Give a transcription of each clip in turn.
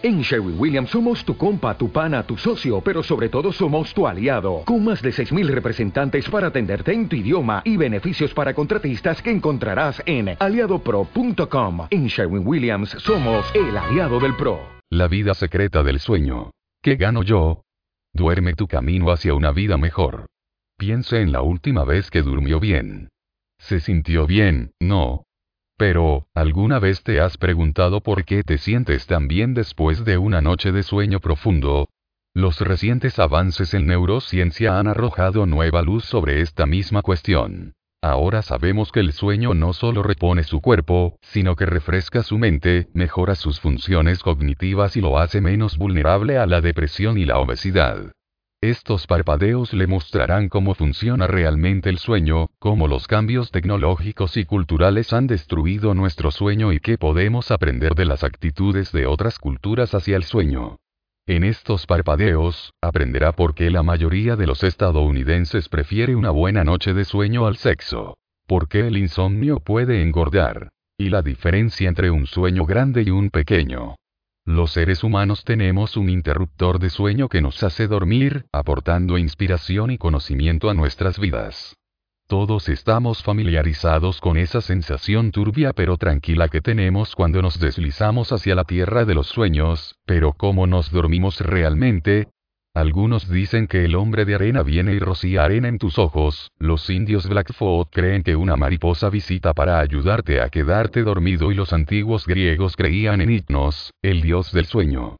En Sherwin Williams somos tu compa, tu pana, tu socio, pero sobre todo somos tu aliado, con más de 6.000 representantes para atenderte en tu idioma y beneficios para contratistas que encontrarás en aliadopro.com. En Sherwin Williams somos el aliado del PRO. La vida secreta del sueño. ¿Qué gano yo? Duerme tu camino hacia una vida mejor. Piense en la última vez que durmió bien. ¿Se sintió bien? No, pero, ¿alguna vez te has preguntado por qué te sientes tan bien después de una noche de sueño profundo? Los recientes avances en neurociencia han arrojado nueva luz sobre esta misma cuestión. Ahora sabemos que el sueño no solo repone su cuerpo, sino que refresca su mente, mejora sus funciones cognitivas y lo hace menos vulnerable a la depresión y la obesidad. Estos parpadeos le mostrarán cómo funciona realmente el sueño, cómo los cambios tecnológicos y culturales han destruido nuestro sueño y qué podemos aprender de las actitudes de otras culturas hacia el sueño. En estos parpadeos, aprenderá por qué la mayoría de los estadounidenses prefiere una buena noche de sueño al sexo. Por qué el insomnio puede engordar. Y la diferencia entre un sueño grande y un pequeño. Los seres humanos tenemos un interruptor de sueño que nos hace dormir, aportando inspiración y conocimiento a nuestras vidas. Todos estamos familiarizados con esa sensación turbia pero tranquila que tenemos cuando nos deslizamos hacia la tierra de los sueños, pero ¿cómo nos dormimos realmente? Algunos dicen que el hombre de arena viene y rocía arena en tus ojos, los indios Blackfoot creen que una mariposa visita para ayudarte a quedarte dormido y los antiguos griegos creían en Hipnos, el dios del sueño.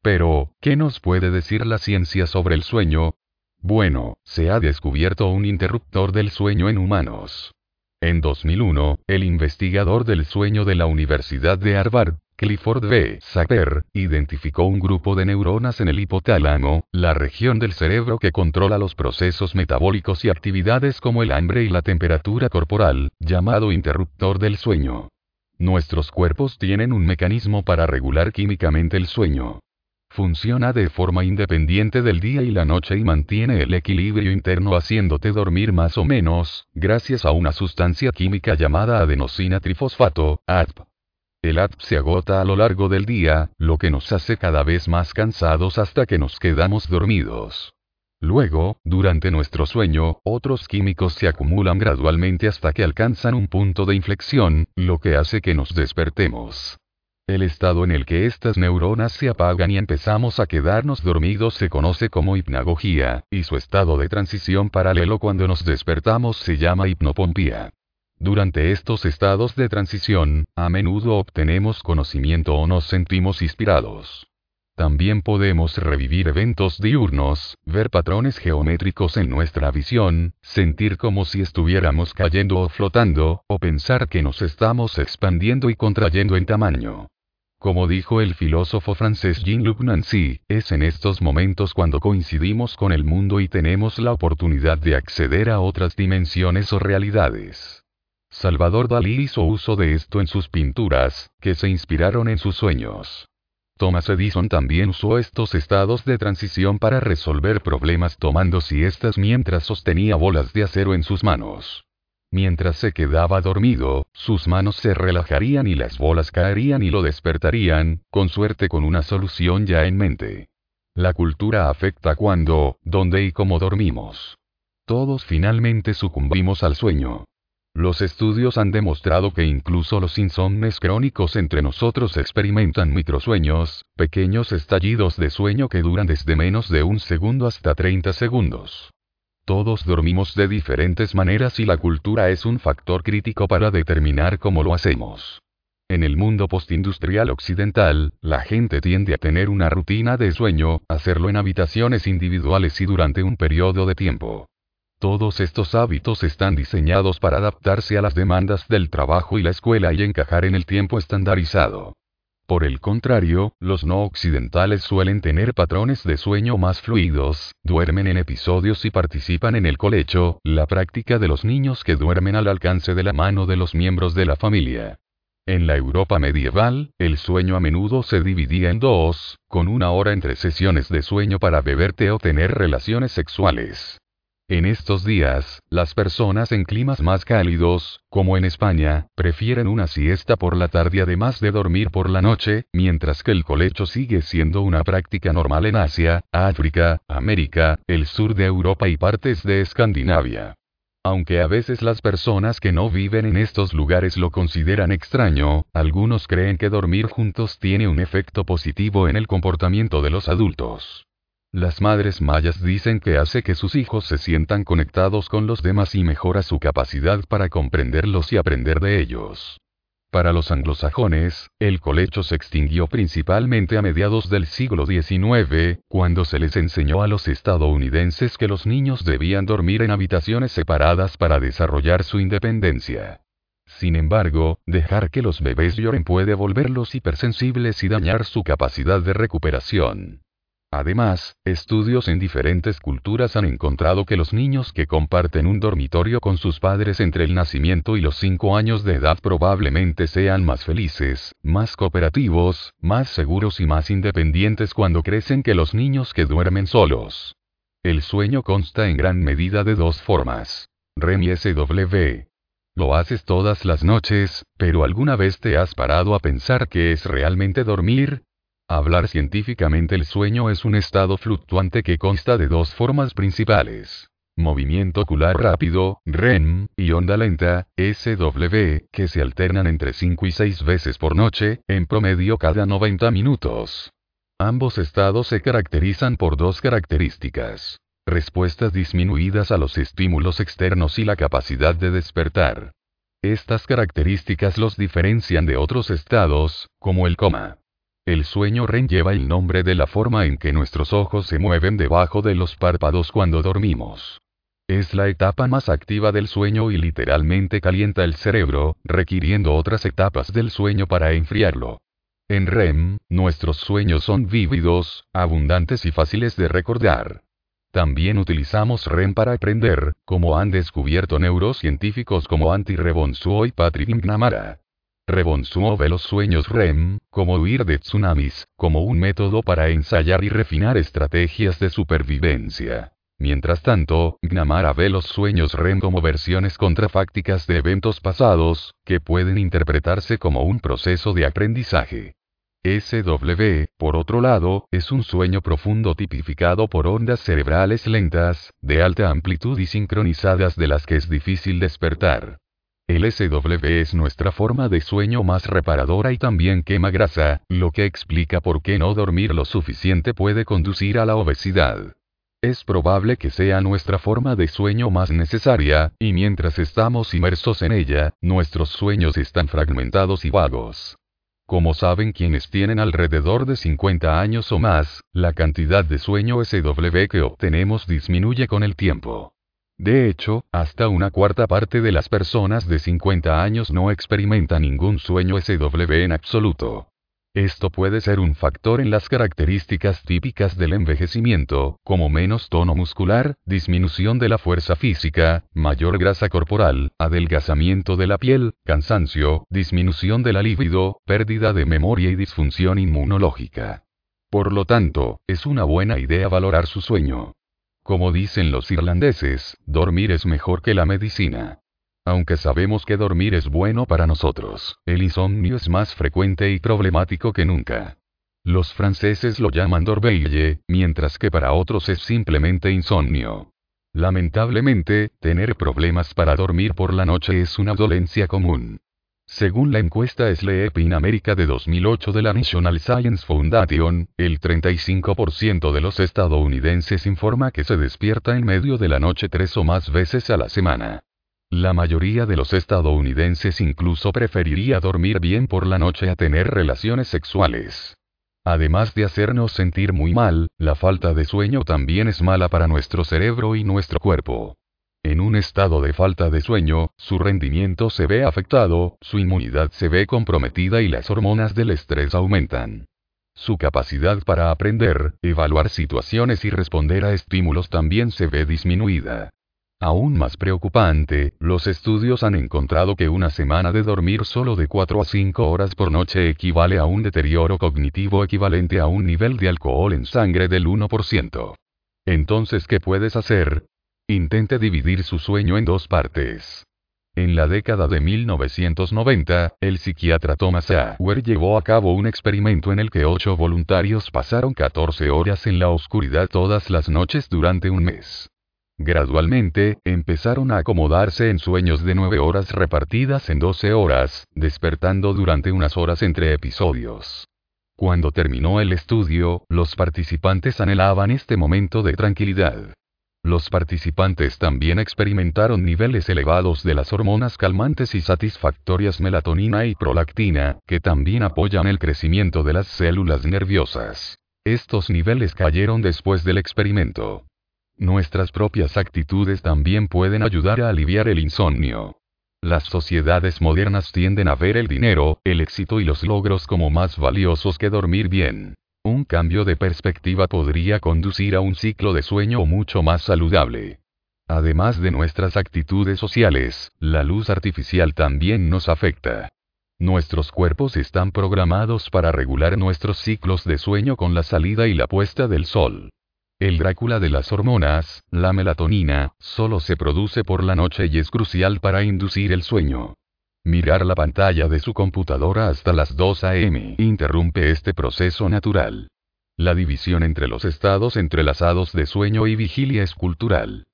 Pero, ¿qué nos puede decir la ciencia sobre el sueño? Bueno, se ha descubierto un interruptor del sueño en humanos. En 2001, el investigador del sueño de la Universidad de Harvard, Clifford B. Sacker, identificó un grupo de neuronas en el hipotálamo, la región del cerebro que controla los procesos metabólicos y actividades como el hambre y la temperatura corporal, llamado interruptor del sueño. Nuestros cuerpos tienen un mecanismo para regular químicamente el sueño. Funciona de forma independiente del día y la noche y mantiene el equilibrio interno haciéndote dormir más o menos, gracias a una sustancia química llamada adenosina trifosfato, ADP. El ATP se agota a lo largo del día, lo que nos hace cada vez más cansados hasta que nos quedamos dormidos. Luego, durante nuestro sueño, otros químicos se acumulan gradualmente hasta que alcanzan un punto de inflexión, lo que hace que nos despertemos. El estado en el que estas neuronas se apagan y empezamos a quedarnos dormidos se conoce como hipnagogía, y su estado de transición paralelo cuando nos despertamos se llama hipnopompía. Durante estos estados de transición, a menudo obtenemos conocimiento o nos sentimos inspirados. También podemos revivir eventos diurnos, ver patrones geométricos en nuestra visión, sentir como si estuviéramos cayendo o flotando, o pensar que nos estamos expandiendo y contrayendo en tamaño. Como dijo el filósofo francés Jean-Luc Nancy, es en estos momentos cuando coincidimos con el mundo y tenemos la oportunidad de acceder a otras dimensiones o realidades. Salvador Dalí hizo uso de esto en sus pinturas, que se inspiraron en sus sueños. Thomas Edison también usó estos estados de transición para resolver problemas tomando siestas mientras sostenía bolas de acero en sus manos. Mientras se quedaba dormido, sus manos se relajarían y las bolas caerían y lo despertarían, con suerte con una solución ya en mente. La cultura afecta cuando, dónde y cómo dormimos. Todos finalmente sucumbimos al sueño. Los estudios han demostrado que incluso los insomnes crónicos entre nosotros experimentan microsueños, pequeños estallidos de sueño que duran desde menos de un segundo hasta 30 segundos. Todos dormimos de diferentes maneras y la cultura es un factor crítico para determinar cómo lo hacemos. En el mundo postindustrial occidental, la gente tiende a tener una rutina de sueño, hacerlo en habitaciones individuales y durante un periodo de tiempo. Todos estos hábitos están diseñados para adaptarse a las demandas del trabajo y la escuela y encajar en el tiempo estandarizado. Por el contrario, los no occidentales suelen tener patrones de sueño más fluidos, duermen en episodios y participan en el colecho, la práctica de los niños que duermen al alcance de la mano de los miembros de la familia. En la Europa medieval, el sueño a menudo se dividía en dos, con una hora entre sesiones de sueño para beber té o tener relaciones sexuales. En estos días, las personas en climas más cálidos, como en España, prefieren una siesta por la tarde además de dormir por la noche, mientras que el colecho sigue siendo una práctica normal en Asia, África, América, el sur de Europa y partes de Escandinavia. Aunque a veces las personas que no viven en estos lugares lo consideran extraño, algunos creen que dormir juntos tiene un efecto positivo en el comportamiento de los adultos. Las madres mayas dicen que hace que sus hijos se sientan conectados con los demás y mejora su capacidad para comprenderlos y aprender de ellos. Para los anglosajones, el colecho se extinguió principalmente a mediados del siglo XIX, cuando se les enseñó a los estadounidenses que los niños debían dormir en habitaciones separadas para desarrollar su independencia. Sin embargo, dejar que los bebés lloren puede volverlos hipersensibles y dañar su capacidad de recuperación. Además, estudios en diferentes culturas han encontrado que los niños que comparten un dormitorio con sus padres entre el nacimiento y los 5 años de edad probablemente sean más felices, más cooperativos, más seguros y más independientes cuando crecen que los niños que duermen solos. El sueño consta en gran medida de dos formas. REM y SW. Lo haces todas las noches, pero ¿alguna vez te has parado a pensar qué es realmente dormir? Hablar científicamente el sueño es un estado fluctuante que consta de dos formas principales. Movimiento ocular rápido, REM, y onda lenta, SW, que se alternan entre 5 y 6 veces por noche, en promedio cada 90 minutos. Ambos estados se caracterizan por dos características. Respuestas disminuidas a los estímulos externos y la capacidad de despertar. Estas características los diferencian de otros estados, como el coma. El sueño REM lleva el nombre de la forma en que nuestros ojos se mueven debajo de los párpados cuando dormimos. Es la etapa más activa del sueño y literalmente calienta el cerebro, requiriendo otras etapas del sueño para enfriarlo. En REM, nuestros sueños son vívidos, abundantes y fáciles de recordar. También utilizamos REM para aprender, como han descubierto neurocientíficos como Antti Revonsuo y Patrick McNamara. Rebonsuo ve los sueños REM, como huir de tsunamis, como un método para ensayar y refinar estrategias de supervivencia. Mientras tanto, Gnamara ve los sueños REM como versiones contrafácticas de eventos pasados, que pueden interpretarse como un proceso de aprendizaje. SW, por otro lado, es un sueño profundo tipificado por ondas cerebrales lentas, de alta amplitud y sincronizadas de las que es difícil despertar. El SW es nuestra forma de sueño más reparadora y también quema grasa, lo que explica por qué no dormir lo suficiente puede conducir a la obesidad. Es probable que sea nuestra forma de sueño más necesaria, y mientras estamos inmersos en ella, nuestros sueños están fragmentados y vagos. Como saben quienes tienen alrededor de 50 años o más, la cantidad de sueño SW que obtenemos disminuye con el tiempo. De hecho, hasta una cuarta parte de las personas de 50 años no experimenta ningún sueño SW en absoluto. Esto puede ser un factor en las características típicas del envejecimiento, como menos tono muscular, disminución de la fuerza física, mayor grasa corporal, adelgazamiento de la piel, cansancio, disminución de la libido, pérdida de memoria y disfunción inmunológica. Por lo tanto, es una buena idea valorar su sueño. Como dicen los irlandeses, dormir es mejor que la medicina. Aunque sabemos que dormir es bueno para nosotros, el insomnio es más frecuente y problemático que nunca. Los franceses lo llaman dorveille, mientras que para otros es simplemente insomnio. Lamentablemente, tener problemas para dormir por la noche es una dolencia común. Según la encuesta Sleep in America de 2008 de la National Science Foundation, el 35% de los estadounidenses informa que se despierta en medio de la noche tres o más veces a la semana. La mayoría de los estadounidenses incluso preferiría dormir bien por la noche a tener relaciones sexuales. Además de hacernos sentir muy mal, la falta de sueño también es mala para nuestro cerebro y nuestro cuerpo. En un estado de falta de sueño, su rendimiento se ve afectado, su inmunidad se ve comprometida y las hormonas del estrés aumentan. Su capacidad para aprender, evaluar situaciones y responder a estímulos también se ve disminuida. Aún más preocupante, los estudios han encontrado que una semana de dormir solo de 4 a 5 horas por noche equivale a un deterioro cognitivo equivalente a un nivel de alcohol en sangre del 1%. Entonces, ¿qué puedes hacer? Intente dividir su sueño en dos partes. En la década de 1990, el psiquiatra Thomas Sauer llevó a cabo un experimento en el que ocho voluntarios pasaron 14 horas en la oscuridad todas las noches durante un mes. Gradualmente, empezaron a acomodarse en sueños de 9 horas repartidas en 12 horas, despertando durante unas horas entre episodios. Cuando terminó el estudio, los participantes anhelaban este momento de tranquilidad. Los participantes también experimentaron niveles elevados de las hormonas calmantes y satisfactorias melatonina y prolactina, que también apoyan el crecimiento de las células nerviosas. Estos niveles cayeron después del experimento. Nuestras propias actitudes también pueden ayudar a aliviar el insomnio. Las sociedades modernas tienden a ver el dinero, el éxito y los logros como más valiosos que dormir bien. Un cambio de perspectiva podría conducir a un ciclo de sueño mucho más saludable. Además de nuestras actitudes sociales, la luz artificial también nos afecta. Nuestros cuerpos están programados para regular nuestros ciclos de sueño con la salida y la puesta del sol. El Drácula de las hormonas, la melatonina, solo se produce por la noche y es crucial para inducir el sueño. Mirar la pantalla de su computadora hasta las 2 a.m. interrumpe este proceso natural. La división entre los estados entrelazados de sueño y vigilia es cultural.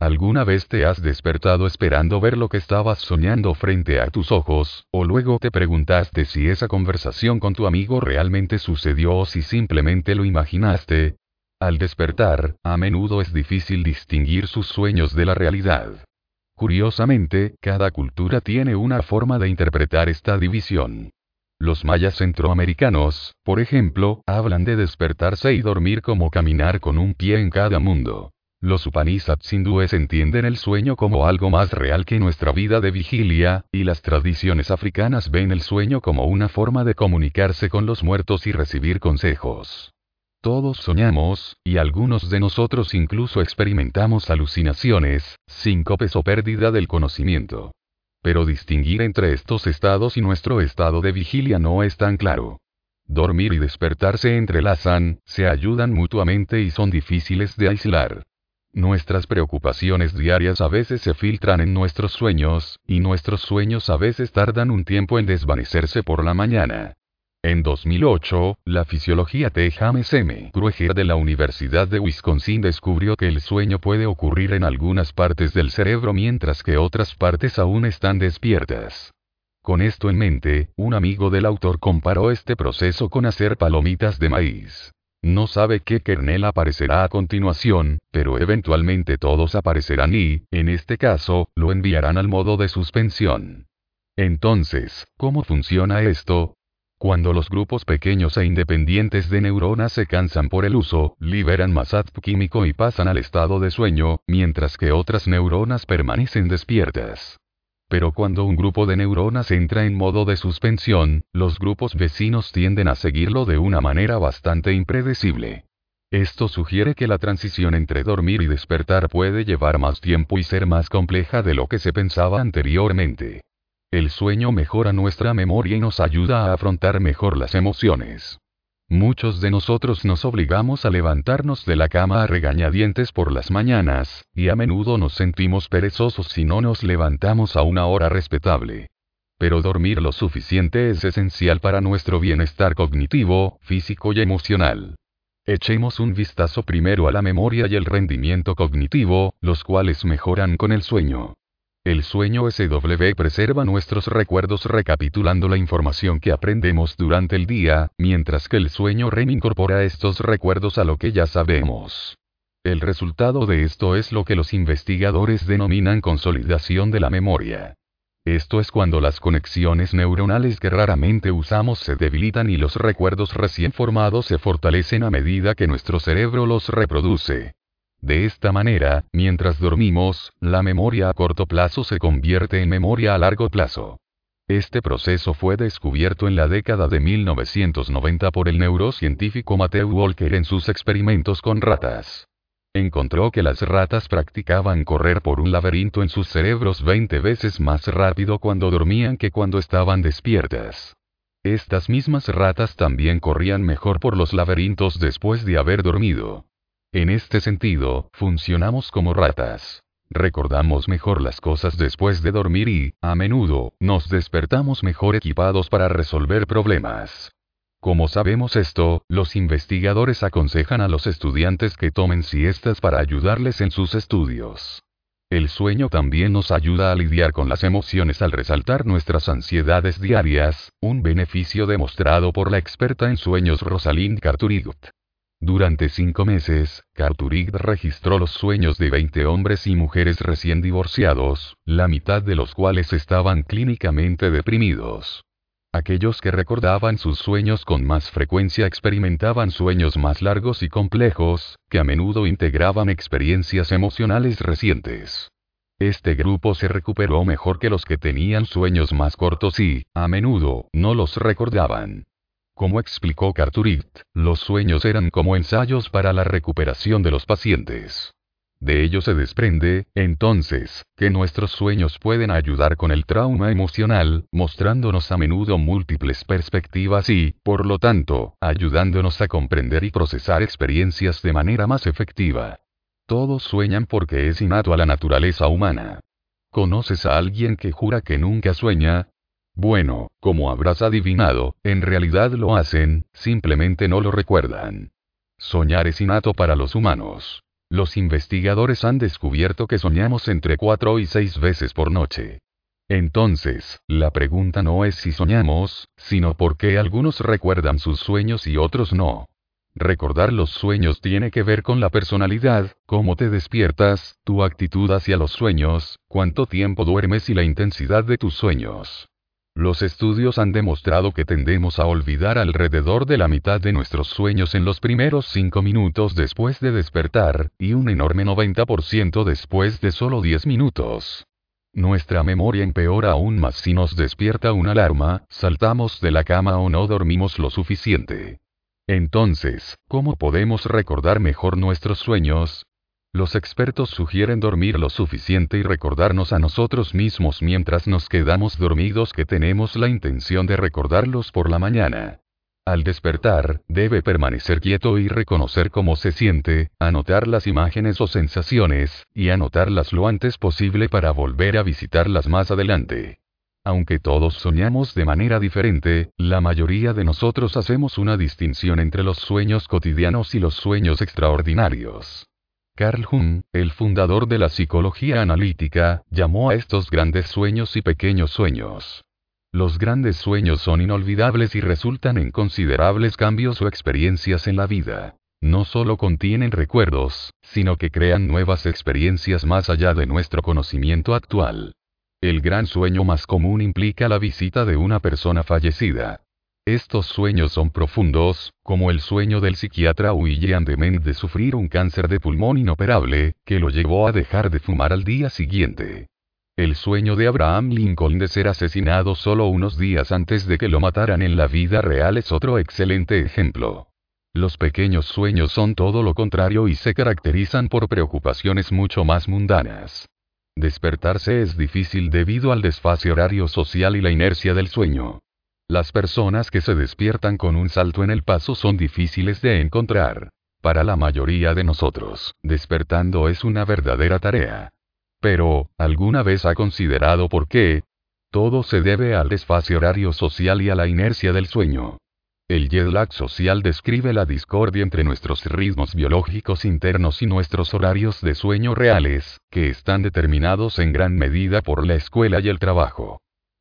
¿Alguna vez te has despertado esperando ver lo que estabas soñando frente a tus ojos, o luego te preguntaste si esa conversación con tu amigo realmente sucedió o si simplemente lo imaginaste? Al despertar, a menudo es difícil distinguir sus sueños de la realidad. Curiosamente, cada cultura tiene una forma de interpretar esta división. Los mayas centroamericanos, por ejemplo, hablan de despertarse y dormir como caminar con un pie en cada mundo. Los Upanishads hindúes entienden el sueño como algo más real que nuestra vida de vigilia, y las tradiciones africanas ven el sueño como una forma de comunicarse con los muertos y recibir consejos. Todos soñamos, y algunos de nosotros incluso experimentamos alucinaciones, síncopes o pérdida del conocimiento. Pero distinguir entre estos estados y nuestro estado de vigilia no es tan claro. Dormir y despertar se entrelazan, se ayudan mutuamente y son difíciles de aislar. Nuestras preocupaciones diarias a veces se filtran en nuestros sueños, y nuestros sueños a veces tardan un tiempo en desvanecerse por la mañana. En 2008, la fisiología T. James M. Krueger de la Universidad de Wisconsin descubrió que el sueño puede ocurrir en algunas partes del cerebro mientras que otras partes aún están despiertas. Con esto en mente, un amigo del autor comparó este proceso con hacer palomitas de maíz. No sabe qué kernel aparecerá a continuación, pero eventualmente todos aparecerán y, en este caso, lo enviarán al modo de suspensión. Entonces, ¿cómo funciona esto? Cuando los grupos pequeños e independientes de neuronas se cansan por el uso, liberan más ATP químico y pasan al estado de sueño, mientras que otras neuronas permanecen despiertas. Pero cuando un grupo de neuronas entra en modo de suspensión, los grupos vecinos tienden a seguirlo de una manera bastante impredecible. Esto sugiere que la transición entre dormir y despertar puede llevar más tiempo y ser más compleja de lo que se pensaba anteriormente. El sueño mejora nuestra memoria y nos ayuda a afrontar mejor las emociones. Muchos de nosotros nos obligamos a levantarnos de la cama a regañadientes por las mañanas, y a menudo nos sentimos perezosos si no nos levantamos a una hora respetable. Pero dormir lo suficiente es esencial para nuestro bienestar cognitivo, físico y emocional. Echemos un vistazo primero a la memoria y el rendimiento cognitivo, los cuales mejoran con el sueño. El sueño SW preserva nuestros recuerdos recapitulando la información que aprendemos durante el día, mientras que el sueño REM incorpora estos recuerdos a lo que ya sabemos. El resultado de esto es lo que los investigadores denominan consolidación de la memoria. Esto es cuando las conexiones neuronales que raramente usamos se debilitan y los recuerdos recién formados se fortalecen a medida que nuestro cerebro los reproduce. De esta manera, mientras dormimos, la memoria a corto plazo se convierte en memoria a largo plazo. Este proceso fue descubierto en la década de 1990 por el neurocientífico Matthew Walker en sus experimentos con ratas. Encontró que las ratas practicaban correr por un laberinto en sus cerebros 20 veces más rápido cuando dormían que cuando estaban despiertas. Estas mismas ratas también corrían mejor por los laberintos después de haber dormido. En este sentido, funcionamos como ratas. Recordamos mejor las cosas después de dormir y, a menudo, nos despertamos mejor equipados para resolver problemas. Como sabemos esto, los investigadores aconsejan a los estudiantes que tomen siestas para ayudarles en sus estudios. El sueño también nos ayuda a lidiar con las emociones al resaltar nuestras ansiedades diarias, un beneficio demostrado por la experta en sueños Rosalind Carturigut. Durante cinco meses, Carturig registró los sueños de 20 hombres y mujeres recién divorciados, la mitad de los cuales estaban clínicamente deprimidos. Aquellos que recordaban sus sueños con más frecuencia experimentaban sueños más largos y complejos, que a menudo integraban experiencias emocionales recientes. Este grupo se recuperó mejor que los que tenían sueños más cortos y, a menudo, no los recordaban. Como explicó Carturit, los sueños eran como ensayos para la recuperación de los pacientes. De ello se desprende, entonces, que nuestros sueños pueden ayudar con el trauma emocional, mostrándonos a menudo múltiples perspectivas y, por lo tanto, ayudándonos a comprender y procesar experiencias de manera más efectiva. Todos sueñan porque es innato a la naturaleza humana. ¿Conoces a alguien que jura que nunca sueña? Bueno, como habrás adivinado, en realidad lo hacen, simplemente no lo recuerdan. Soñar es innato para los humanos. Los investigadores han descubierto que soñamos entre cuatro y seis veces por noche. Entonces, la pregunta no es si soñamos, sino por qué algunos recuerdan sus sueños y otros no. Recordar los sueños tiene que ver con la personalidad, cómo te despiertas, tu actitud hacia los sueños, cuánto tiempo duermes y la intensidad de tus sueños. Los estudios han demostrado que tendemos a olvidar alrededor de la mitad de nuestros sueños en los primeros 5 minutos después de despertar, y un enorme 90% después de solo 10 minutos. Nuestra memoria empeora aún más si nos despierta una alarma, saltamos de la cama o no dormimos lo suficiente. Entonces, ¿cómo podemos recordar mejor nuestros sueños? Los expertos sugieren dormir lo suficiente y recordarnos a nosotros mismos mientras nos quedamos dormidos que tenemos la intención de recordarlos por la mañana. Al despertar, debe permanecer quieto y reconocer cómo se siente, anotar las imágenes o sensaciones, y anotarlas lo antes posible para volver a visitarlas más adelante. Aunque todos soñamos de manera diferente, la mayoría de nosotros hacemos una distinción entre los sueños cotidianos y los sueños extraordinarios. Carl Jung, el fundador de la psicología analítica, llamó a estos grandes sueños y pequeños sueños. Los grandes sueños son inolvidables y resultan en considerables cambios o experiencias en la vida. No solo contienen recuerdos, sino que crean nuevas experiencias más allá de nuestro conocimiento actual. El gran sueño más común implica la visita de una persona fallecida. Estos sueños son profundos, como el sueño del psiquiatra William Dement de sufrir un cáncer de pulmón inoperable, que lo llevó a dejar de fumar al día siguiente. El sueño de Abraham Lincoln de ser asesinado solo unos días antes de que lo mataran en la vida real es otro excelente ejemplo. Los pequeños sueños son todo lo contrario y se caracterizan por preocupaciones mucho más mundanas. Despertarse es difícil debido al desfase horario social y la inercia del sueño. Las personas que se despiertan con un salto en el paso son difíciles de encontrar. Para la mayoría de nosotros, despertando es una verdadera tarea. Pero, ¿alguna vez ha considerado por qué? Todo se debe al desfase horario social y a la inercia del sueño. El jet lag social describe la discordia entre nuestros ritmos biológicos internos y nuestros horarios de sueño reales, que están determinados en gran medida por la escuela y el trabajo.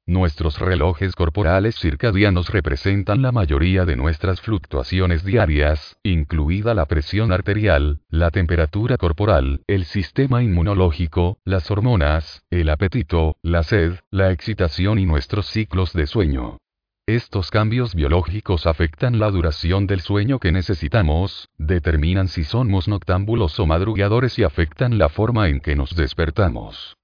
Nuestros relojes corporales circadianos representan la mayoría de nuestras fluctuaciones diarias, incluida la presión arterial, la temperatura corporal, el sistema inmunológico, las hormonas, el apetito, la sed, la excitación y nuestros ciclos de sueño. Estos cambios biológicos afectan la duración del sueño que necesitamos, determinan si somos noctámbulos o madrugadores y afectan la forma en que nos despertamos.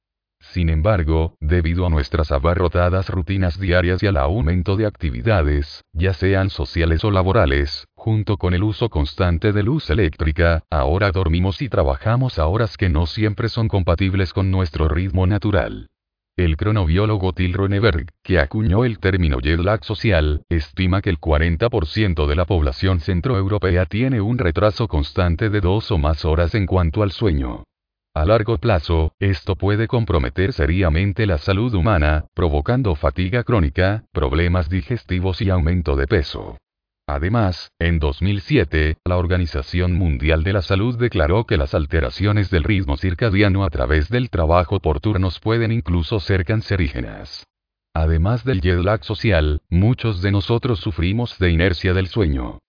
Sin embargo, debido a nuestras abarrotadas rutinas diarias y al aumento de actividades, ya sean sociales o laborales, junto con el uso constante de luz eléctrica, ahora dormimos y trabajamos a horas que no siempre son compatibles con nuestro ritmo natural. El cronobiólogo Till Roneberg, que acuñó el término jet lag social, estima que el 40% de la población centroeuropea tiene un retraso constante de dos o más horas en cuanto al sueño. A largo plazo, esto puede comprometer seriamente la salud humana, provocando fatiga crónica, problemas digestivos y aumento de peso. Además, en 2007, la Organización Mundial de la Salud declaró que las alteraciones del ritmo circadiano a través del trabajo por turnos pueden incluso ser cancerígenas. Además del jet lag social, muchos de nosotros sufrimos de inercia del sueño.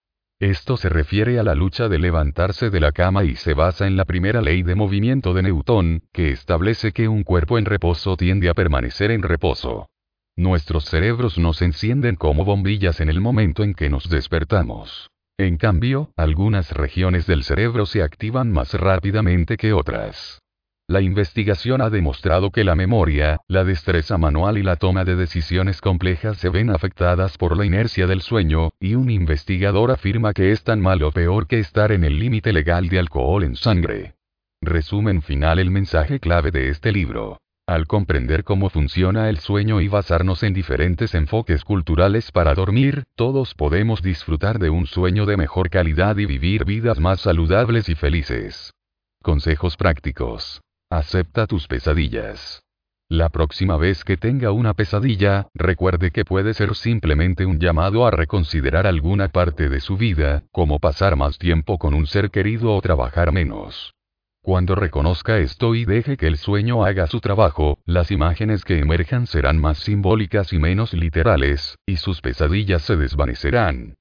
Esto se refiere a la lucha de levantarse de la cama y se basa en la primera ley de movimiento de Newton, que establece que un cuerpo en reposo tiende a permanecer en reposo. Nuestros cerebros nos encienden como bombillas en el momento en que nos despertamos. En cambio, algunas regiones del cerebro se activan más rápidamente que otras. La investigación ha demostrado que la memoria, la destreza manual y la toma de decisiones complejas se ven afectadas por la inercia del sueño, y un investigador afirma que es tan mal o peor que estar en el límite legal de alcohol en sangre. Resumen final el mensaje clave de este libro. Al comprender cómo funciona el sueño y basarnos en diferentes enfoques culturales para dormir, todos podemos disfrutar de un sueño de mejor calidad y vivir vidas más saludables y felices. Consejos prácticos. Acepta tus pesadillas. La próxima vez que tenga una pesadilla, recuerde que puede ser simplemente un llamado a reconsiderar alguna parte de su vida, como pasar más tiempo con un ser querido o trabajar menos. Cuando reconozca esto y deje que el sueño haga su trabajo, las imágenes que emerjan serán más simbólicas y menos literales, y sus pesadillas se desvanecerán.